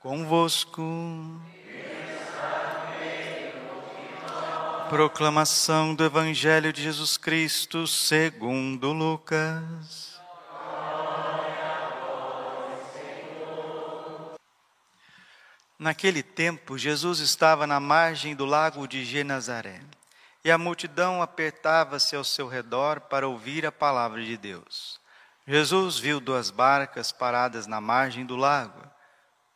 convosco. Proclamação do Evangelho de Jesus Cristo segundo Lucas. Naquele tempo, Jesus estava na margem do lago de Genazaré, e a multidão apertava-se ao seu redor para ouvir a palavra de Deus. Jesus viu duas barcas paradas na margem do lago.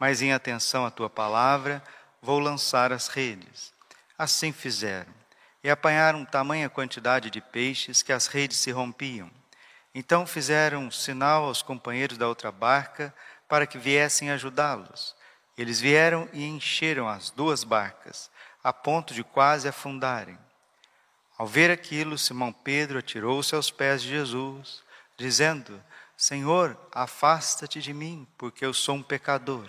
mas em atenção à tua palavra, vou lançar as redes. Assim fizeram, e apanharam tamanha quantidade de peixes que as redes se rompiam. Então fizeram um sinal aos companheiros da outra barca para que viessem ajudá-los. Eles vieram e encheram as duas barcas, a ponto de quase afundarem. Ao ver aquilo, Simão Pedro atirou-se aos pés de Jesus, dizendo: Senhor, afasta-te de mim, porque eu sou um pecador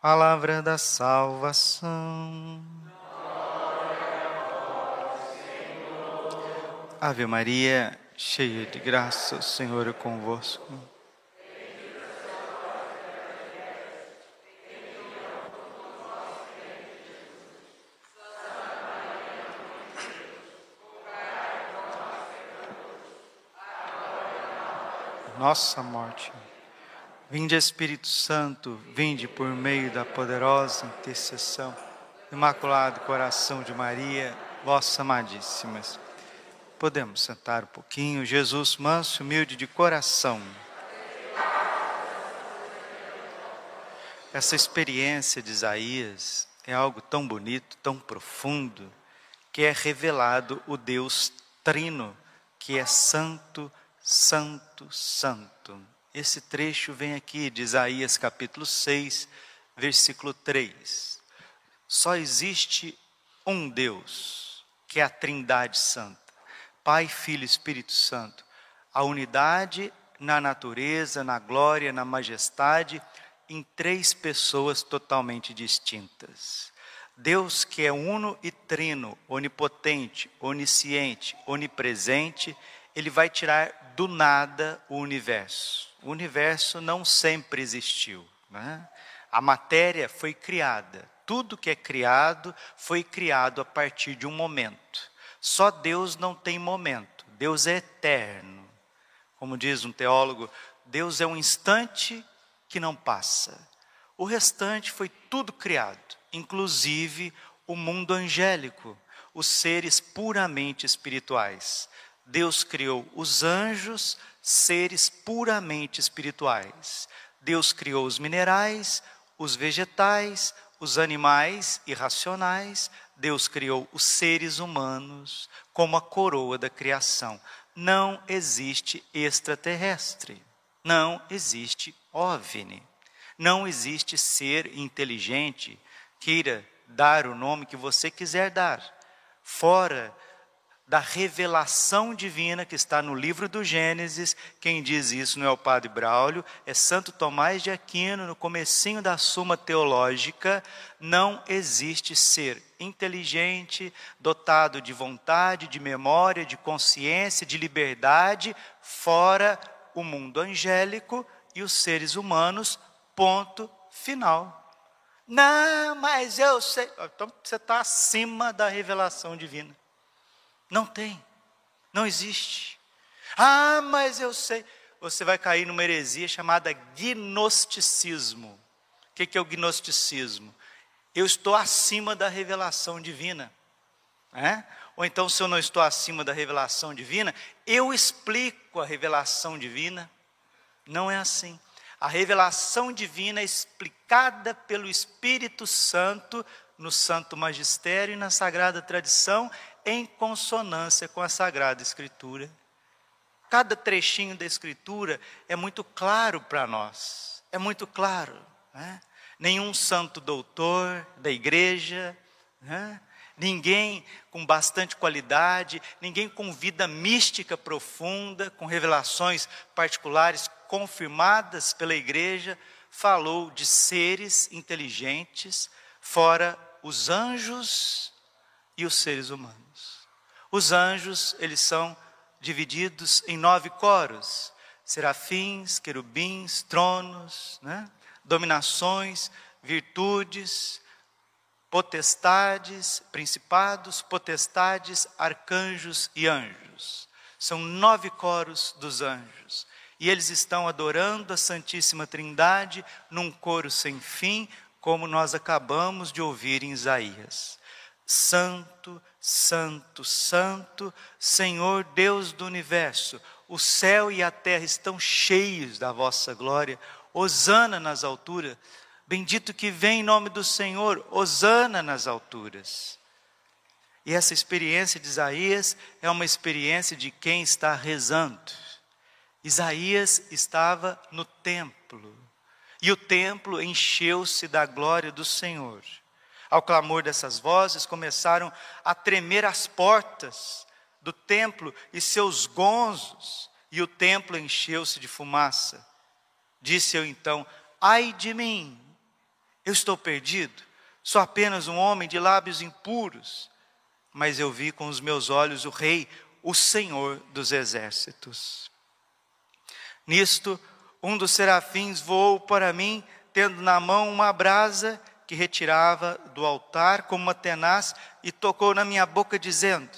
Palavra da salvação. Ave Maria, cheia de graça, o Senhor é convosco. Nossa morte. Vinde Espírito Santo, vinde por meio da poderosa intercessão, Imaculado Coração de Maria, vossa amadíssima. Podemos sentar um pouquinho, Jesus manso, humilde de coração. Essa experiência de Isaías é algo tão bonito, tão profundo, que é revelado o Deus Trino, que é Santo, Santo, Santo. Esse trecho vem aqui de Isaías capítulo 6, versículo 3. Só existe um Deus, que é a Trindade Santa, Pai, Filho e Espírito Santo. A unidade na natureza, na glória, na majestade, em três pessoas totalmente distintas. Deus que é uno e trino, onipotente, onisciente, onipresente, ele vai tirar do nada o universo o universo não sempre existiu. Né? A matéria foi criada. Tudo que é criado foi criado a partir de um momento. Só Deus não tem momento. Deus é eterno. Como diz um teólogo, Deus é um instante que não passa. O restante foi tudo criado, inclusive o mundo angélico, os seres puramente espirituais. Deus criou os anjos, seres puramente espirituais. Deus criou os minerais, os vegetais, os animais irracionais, Deus criou os seres humanos como a coroa da criação. Não existe extraterrestre, não existe OVNI, não existe ser inteligente, queira dar o nome que você quiser dar, fora da revelação divina que está no livro do Gênesis. Quem diz isso não é o Padre Braulio, é Santo Tomás de Aquino, no comecinho da Suma Teológica, não existe ser inteligente, dotado de vontade, de memória, de consciência, de liberdade, fora o mundo angélico e os seres humanos, ponto final. Não, mas eu sei. Então você está acima da revelação divina. Não tem. Não existe. Ah, mas eu sei. Você vai cair numa heresia chamada gnosticismo. O que é o gnosticismo? eu estou acima da revelação divina. É? Ou então, se eu não estou acima da revelação divina, eu explico a revelação divina. Não é assim. A revelação divina é explicada pelo Espírito Santo no Santo Magistério e na Sagrada Tradição, em consonância com a Sagrada Escritura. Cada trechinho da Escritura é muito claro para nós, é muito claro. Né? Nenhum santo doutor da igreja, né? ninguém com bastante qualidade, ninguém com vida mística profunda, com revelações particulares confirmadas pela igreja, falou de seres inteligentes, fora os anjos e os seres humanos. Os anjos, eles são divididos em nove coros: serafins, querubins, tronos, né? dominações, virtudes, potestades, principados, potestades, arcanjos e anjos. São nove coros dos anjos. E eles estão adorando a Santíssima Trindade num coro sem fim, como nós acabamos de ouvir em Isaías. Santo, Santo, Santo, Senhor Deus do universo, o céu e a terra estão cheios da vossa glória. Hosana nas alturas. Bendito que vem em nome do Senhor, Hosana nas alturas. E essa experiência de Isaías é uma experiência de quem está rezando. Isaías estava no templo, e o templo encheu-se da glória do Senhor. Ao clamor dessas vozes, começaram a tremer as portas do templo e seus gonzos, e o templo encheu-se de fumaça. Disse eu então: Ai de mim, eu estou perdido, sou apenas um homem de lábios impuros. Mas eu vi com os meus olhos o Rei, o Senhor dos exércitos. Nisto, um dos serafins voou para mim, tendo na mão uma brasa que retirava do altar como uma tenaz e tocou na minha boca, dizendo: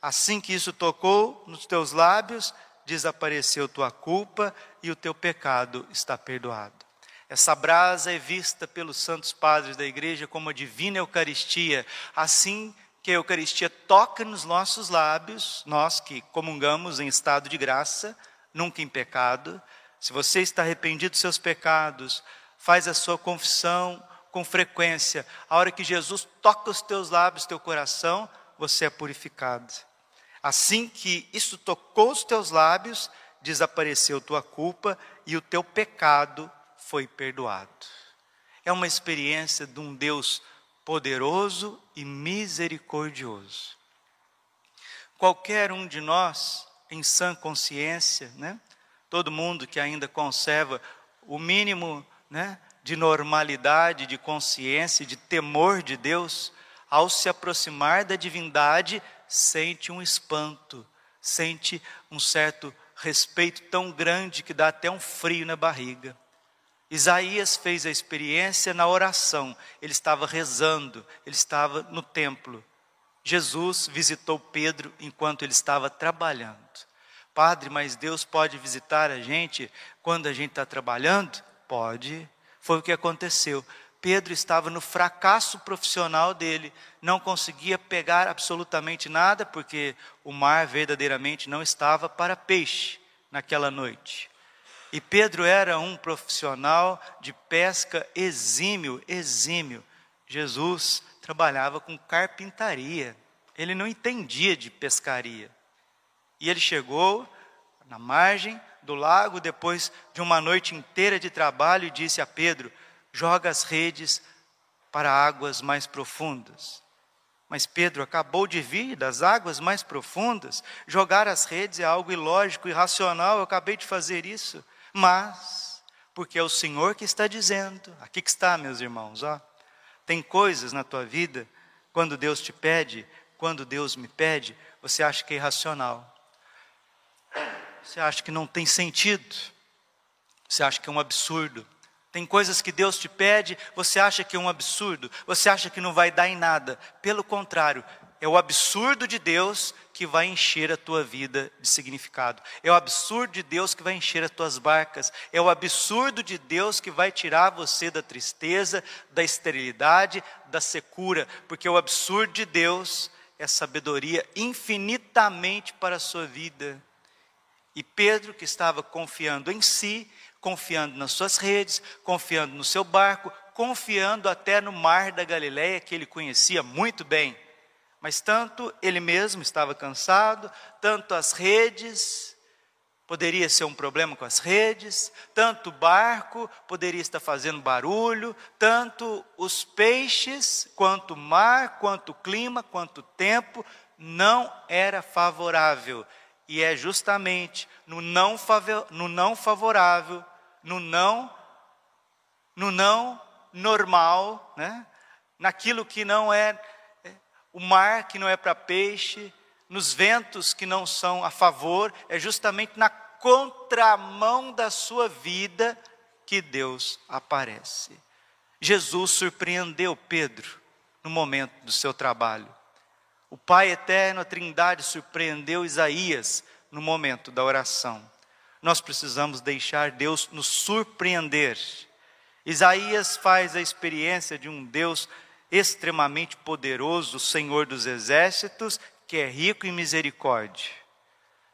Assim que isso tocou nos teus lábios, desapareceu tua culpa e o teu pecado está perdoado. Essa brasa é vista pelos santos padres da igreja como a divina Eucaristia, assim que a Eucaristia toca nos nossos lábios, nós que comungamos em estado de graça, nunca em pecado, se você está arrependido dos seus pecados, faz a sua confissão com frequência. A hora que Jesus toca os teus lábios, teu coração, você é purificado. Assim que isso tocou os teus lábios, desapareceu tua culpa e o teu pecado foi perdoado. É uma experiência de um Deus poderoso e misericordioso. Qualquer um de nós, em sã consciência, né? todo mundo que ainda conserva o mínimo né, de normalidade, de consciência, de temor de Deus, ao se aproximar da divindade, sente um espanto, sente um certo respeito tão grande que dá até um frio na barriga. Isaías fez a experiência na oração, ele estava rezando, ele estava no templo. Jesus visitou Pedro enquanto ele estava trabalhando. Padre, mas Deus pode visitar a gente quando a gente está trabalhando? Pode. Foi o que aconteceu. Pedro estava no fracasso profissional dele, não conseguia pegar absolutamente nada, porque o mar verdadeiramente não estava para peixe naquela noite. E Pedro era um profissional de pesca exímio, exímio. Jesus trabalhava com carpintaria, ele não entendia de pescaria. E ele chegou na margem do lago, depois de uma noite inteira de trabalho, e disse a Pedro: Joga as redes para águas mais profundas. Mas Pedro acabou de vir das águas mais profundas. Jogar as redes é algo ilógico, irracional. Eu acabei de fazer isso. Mas, porque é o Senhor que está dizendo, aqui que está, meus irmãos, ó, tem coisas na tua vida, quando Deus te pede, quando Deus me pede, você acha que é irracional. Você acha que não tem sentido? Você acha que é um absurdo? Tem coisas que Deus te pede, você acha que é um absurdo, você acha que não vai dar em nada. Pelo contrário, é o absurdo de Deus que vai encher a tua vida de significado. É o absurdo de Deus que vai encher as tuas barcas. É o absurdo de Deus que vai tirar você da tristeza, da esterilidade, da secura. Porque o absurdo de Deus é sabedoria infinitamente para a sua vida. E Pedro, que estava confiando em si, confiando nas suas redes, confiando no seu barco, confiando até no mar da Galileia, que ele conhecia muito bem. Mas tanto ele mesmo estava cansado, tanto as redes, poderia ser um problema com as redes, tanto o barco poderia estar fazendo barulho, tanto os peixes, quanto o mar, quanto o clima, quanto o tempo, não era favorável. E é justamente no não, no não favorável, no não, no não normal, né? naquilo que não é, é o mar que não é para peixe, nos ventos que não são a favor, é justamente na contramão da sua vida que Deus aparece. Jesus surpreendeu Pedro no momento do seu trabalho. O Pai eterno, a Trindade, surpreendeu Isaías no momento da oração. Nós precisamos deixar Deus nos surpreender. Isaías faz a experiência de um Deus extremamente poderoso, Senhor dos exércitos, que é rico em misericórdia.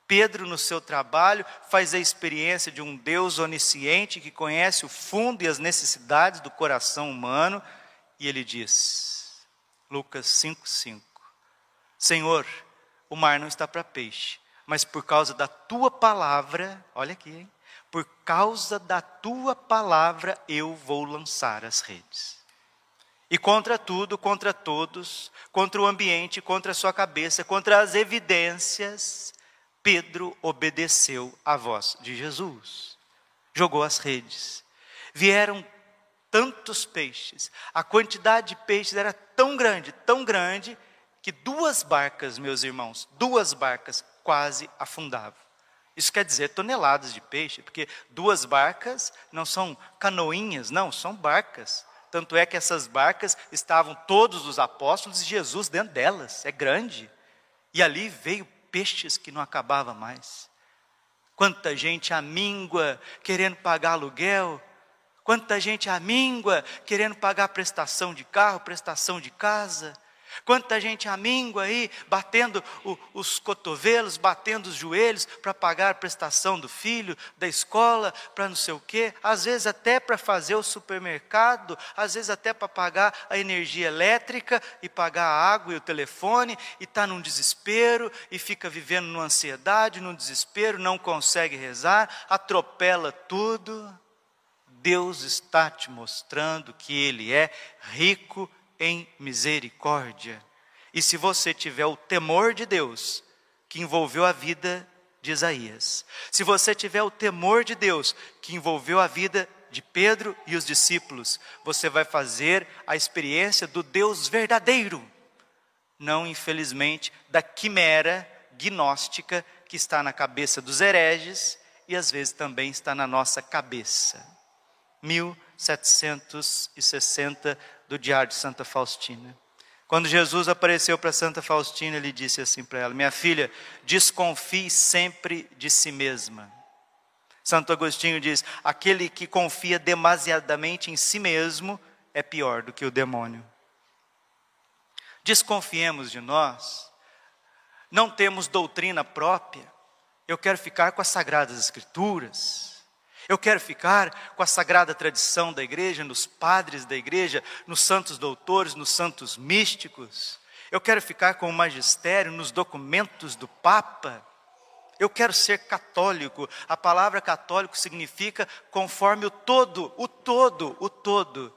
Pedro, no seu trabalho, faz a experiência de um Deus onisciente que conhece o fundo e as necessidades do coração humano, e ele diz, Lucas 5,5: Senhor, o mar não está para peixe, mas por causa da tua palavra, olha aqui, hein? por causa da tua palavra eu vou lançar as redes. E contra tudo, contra todos, contra o ambiente, contra a sua cabeça, contra as evidências, Pedro obedeceu à voz de Jesus. Jogou as redes. Vieram tantos peixes. A quantidade de peixes era tão grande, tão grande, que duas barcas, meus irmãos, duas barcas quase afundavam. Isso quer dizer toneladas de peixe, porque duas barcas não são canoinhas, não, são barcas. Tanto é que essas barcas estavam todos os apóstolos e Jesus dentro delas, é grande. E ali veio peixes que não acabava mais. Quanta gente amíngua querendo pagar aluguel, quanta gente amíngua querendo pagar prestação de carro, prestação de casa. Quanta gente amíngua aí, batendo o, os cotovelos, batendo os joelhos para pagar a prestação do filho, da escola, para não sei o quê, às vezes até para fazer o supermercado, às vezes até para pagar a energia elétrica e pagar a água e o telefone, e está num desespero, e fica vivendo numa ansiedade, num desespero, não consegue rezar, atropela tudo. Deus está te mostrando que Ele é rico em misericórdia. E se você tiver o temor de Deus, que envolveu a vida de Isaías, se você tiver o temor de Deus, que envolveu a vida de Pedro e os discípulos, você vai fazer a experiência do Deus verdadeiro, não, infelizmente, da quimera gnóstica que está na cabeça dos hereges e às vezes também está na nossa cabeça. 1760 do Diário de Santa Faustina. Quando Jesus apareceu para Santa Faustina, ele disse assim para ela: Minha filha, desconfie sempre de si mesma. Santo Agostinho diz: aquele que confia demasiadamente em si mesmo é pior do que o demônio. Desconfiemos de nós, não temos doutrina própria. Eu quero ficar com as sagradas escrituras. Eu quero ficar com a sagrada tradição da igreja, nos padres da igreja, nos santos doutores, nos santos místicos. Eu quero ficar com o magistério, nos documentos do Papa. Eu quero ser católico. A palavra católico significa conforme o todo, o todo, o todo.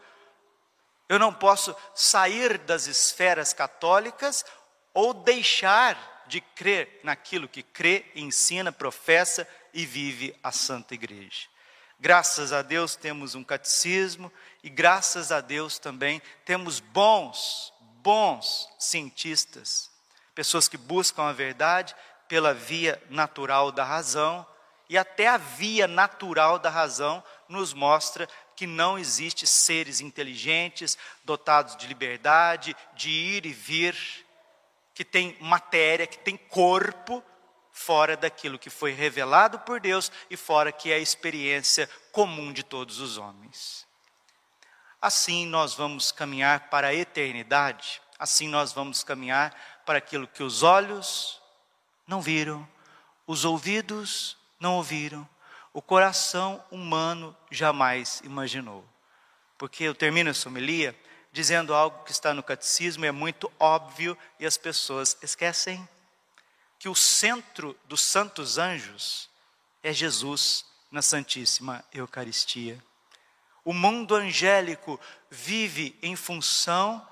Eu não posso sair das esferas católicas ou deixar de crer naquilo que crê, ensina, professa e vive a Santa Igreja. Graças a Deus temos um catecismo e graças a Deus também temos bons, bons cientistas, pessoas que buscam a verdade pela via natural da razão e até a via natural da razão nos mostra que não existe seres inteligentes, dotados de liberdade, de ir e vir. que tem matéria, que tem corpo, fora daquilo que foi revelado por Deus e fora que é a experiência comum de todos os homens. Assim nós vamos caminhar para a eternidade, assim nós vamos caminhar para aquilo que os olhos não viram, os ouvidos não ouviram, o coração humano jamais imaginou. Porque eu termino essa homilia dizendo algo que está no catecismo é muito óbvio e as pessoas esquecem que o centro dos santos anjos é Jesus na Santíssima Eucaristia. O mundo angélico vive em função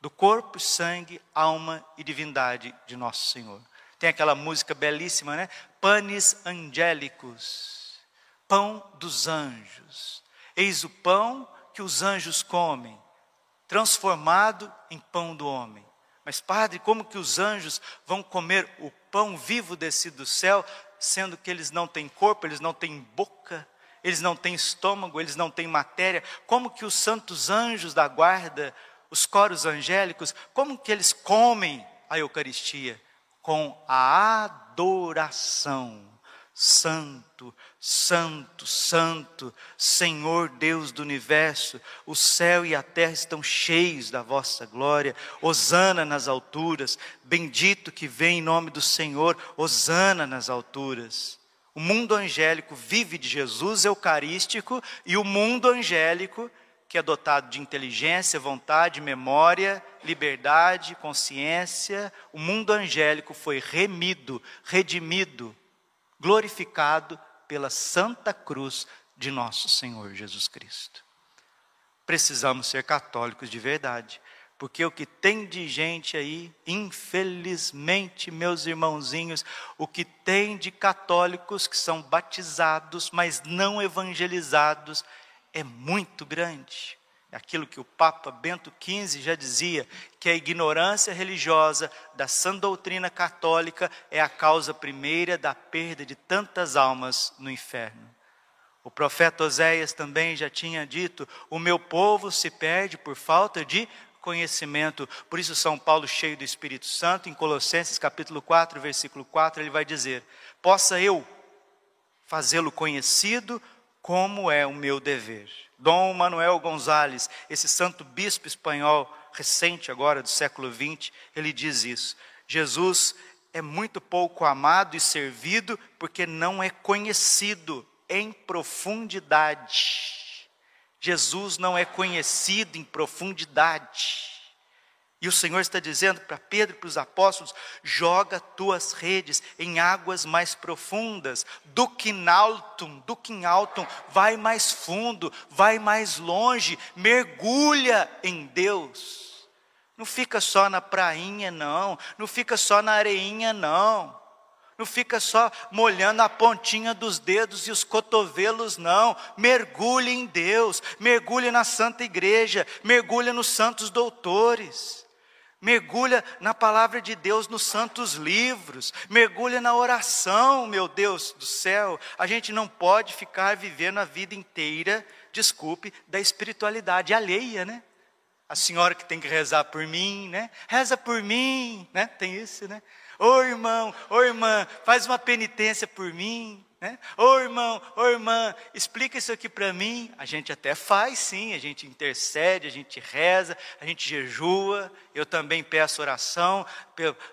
do corpo, sangue, alma e divindade de nosso Senhor. Tem aquela música belíssima, né? Panis angélicos, pão dos anjos. Eis o pão que os anjos comem, transformado em pão do homem. Mas, padre, como que os anjos vão comer o pão vivo descido do céu, sendo que eles não têm corpo, eles não têm boca, eles não têm estômago, eles não têm matéria? Como que os santos anjos da guarda, os coros angélicos, como que eles comem a Eucaristia? Com a adoração Santo, Santo, Santo, Senhor Deus do universo, o céu e a terra estão cheios da vossa glória. Hosana nas alturas, bendito que vem em nome do Senhor, Hosana nas alturas. O mundo angélico vive de Jesus eucarístico e o mundo angélico, que é dotado de inteligência, vontade, memória, liberdade, consciência, o mundo angélico foi remido, redimido glorificado pela santa cruz de nosso Senhor Jesus Cristo. Precisamos ser católicos de verdade, porque o que tem de gente aí, infelizmente, meus irmãozinhos, o que tem de católicos que são batizados, mas não evangelizados, é muito grande aquilo que o Papa Bento XV já dizia, que a ignorância religiosa da sã doutrina católica é a causa primeira da perda de tantas almas no inferno. O profeta Oséias também já tinha dito: O meu povo se perde por falta de conhecimento. Por isso, São Paulo, cheio do Espírito Santo, em Colossenses capítulo 4, versículo 4, ele vai dizer: Possa eu fazê-lo conhecido como é o meu dever. Dom Manuel Gonzalez, esse santo bispo espanhol recente agora do século XX, ele diz isso. Jesus é muito pouco amado e servido porque não é conhecido em profundidade. Jesus não é conhecido em profundidade. E o Senhor está dizendo para Pedro e para os apóstolos: joga tuas redes em águas mais profundas, do que altum, do que altum, vai mais fundo, vai mais longe, mergulha em Deus. Não fica só na prainha, não, não fica só na areinha, não. Não fica só molhando a pontinha dos dedos e os cotovelos, não. Mergulhe em Deus, mergulhe na Santa Igreja, mergulhe nos santos doutores mergulha na palavra de Deus nos santos livros, mergulha na oração, meu Deus do céu. A gente não pode ficar vivendo a vida inteira, desculpe, da espiritualidade alheia, né? A senhora que tem que rezar por mim, né? Reza por mim, né? Tem isso, né? Ô irmão, ô irmã, faz uma penitência por mim. Né? Ô irmão, ô irmã, explica isso aqui para mim. A gente até faz sim, a gente intercede, a gente reza, a gente jejua. Eu também peço oração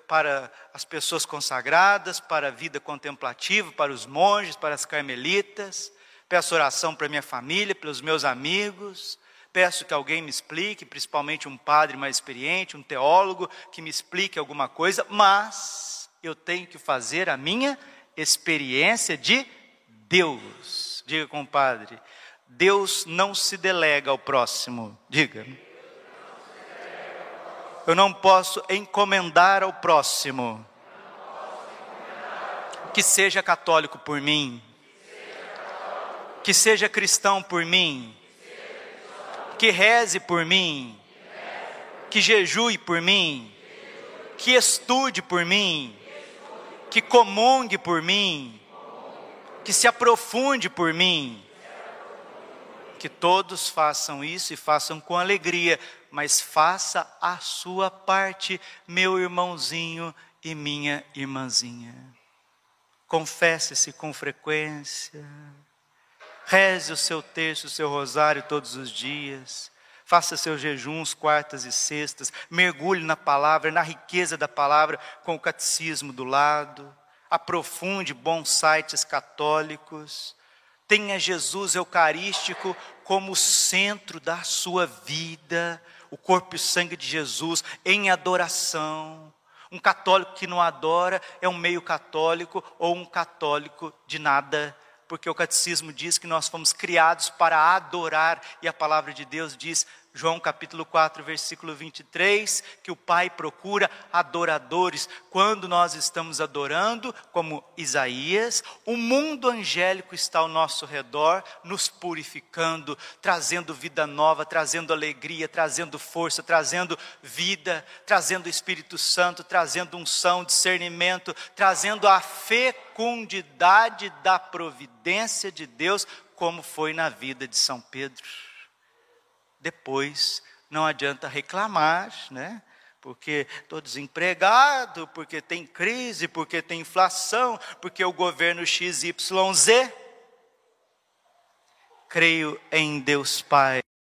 para as pessoas consagradas, para a vida contemplativa, para os monges, para as carmelitas. Peço oração para minha família, pelos meus amigos. Peço que alguém me explique, principalmente um padre mais experiente, um teólogo, que me explique alguma coisa, mas eu tenho que fazer a minha experiência de Deus. Diga, compadre, Deus não se delega ao próximo. Diga. Eu não posso encomendar ao próximo que seja católico por mim, que seja cristão por mim, que reze por mim, que jejue por mim, que estude por mim, que comungue por mim, que se aprofunde por mim. Que todos façam isso e façam com alegria, mas faça a sua parte, meu irmãozinho e minha irmãzinha. Confesse-se com frequência. Reze o seu texto, o seu rosário todos os dias. Faça seus jejuns quartas e sextas. Mergulhe na palavra, na riqueza da palavra, com o catecismo do lado. Aprofunde bons sites católicos. Tenha Jesus Eucarístico como centro da sua vida, o corpo e sangue de Jesus em adoração. Um católico que não adora é um meio católico ou um católico de nada porque o catecismo diz que nós fomos criados para adorar, e a palavra de Deus diz: João capítulo 4, versículo 23, que o Pai procura adoradores. Quando nós estamos adorando, como Isaías, o mundo angélico está ao nosso redor, nos purificando, trazendo vida nova, trazendo alegria, trazendo força, trazendo vida, trazendo Espírito Santo, trazendo unção, discernimento, trazendo a fecundidade da providência de Deus, como foi na vida de São Pedro depois não adianta reclamar, né? Porque estou desempregado, porque tem crise, porque tem inflação, porque o governo XYZ. Creio em Deus Pai,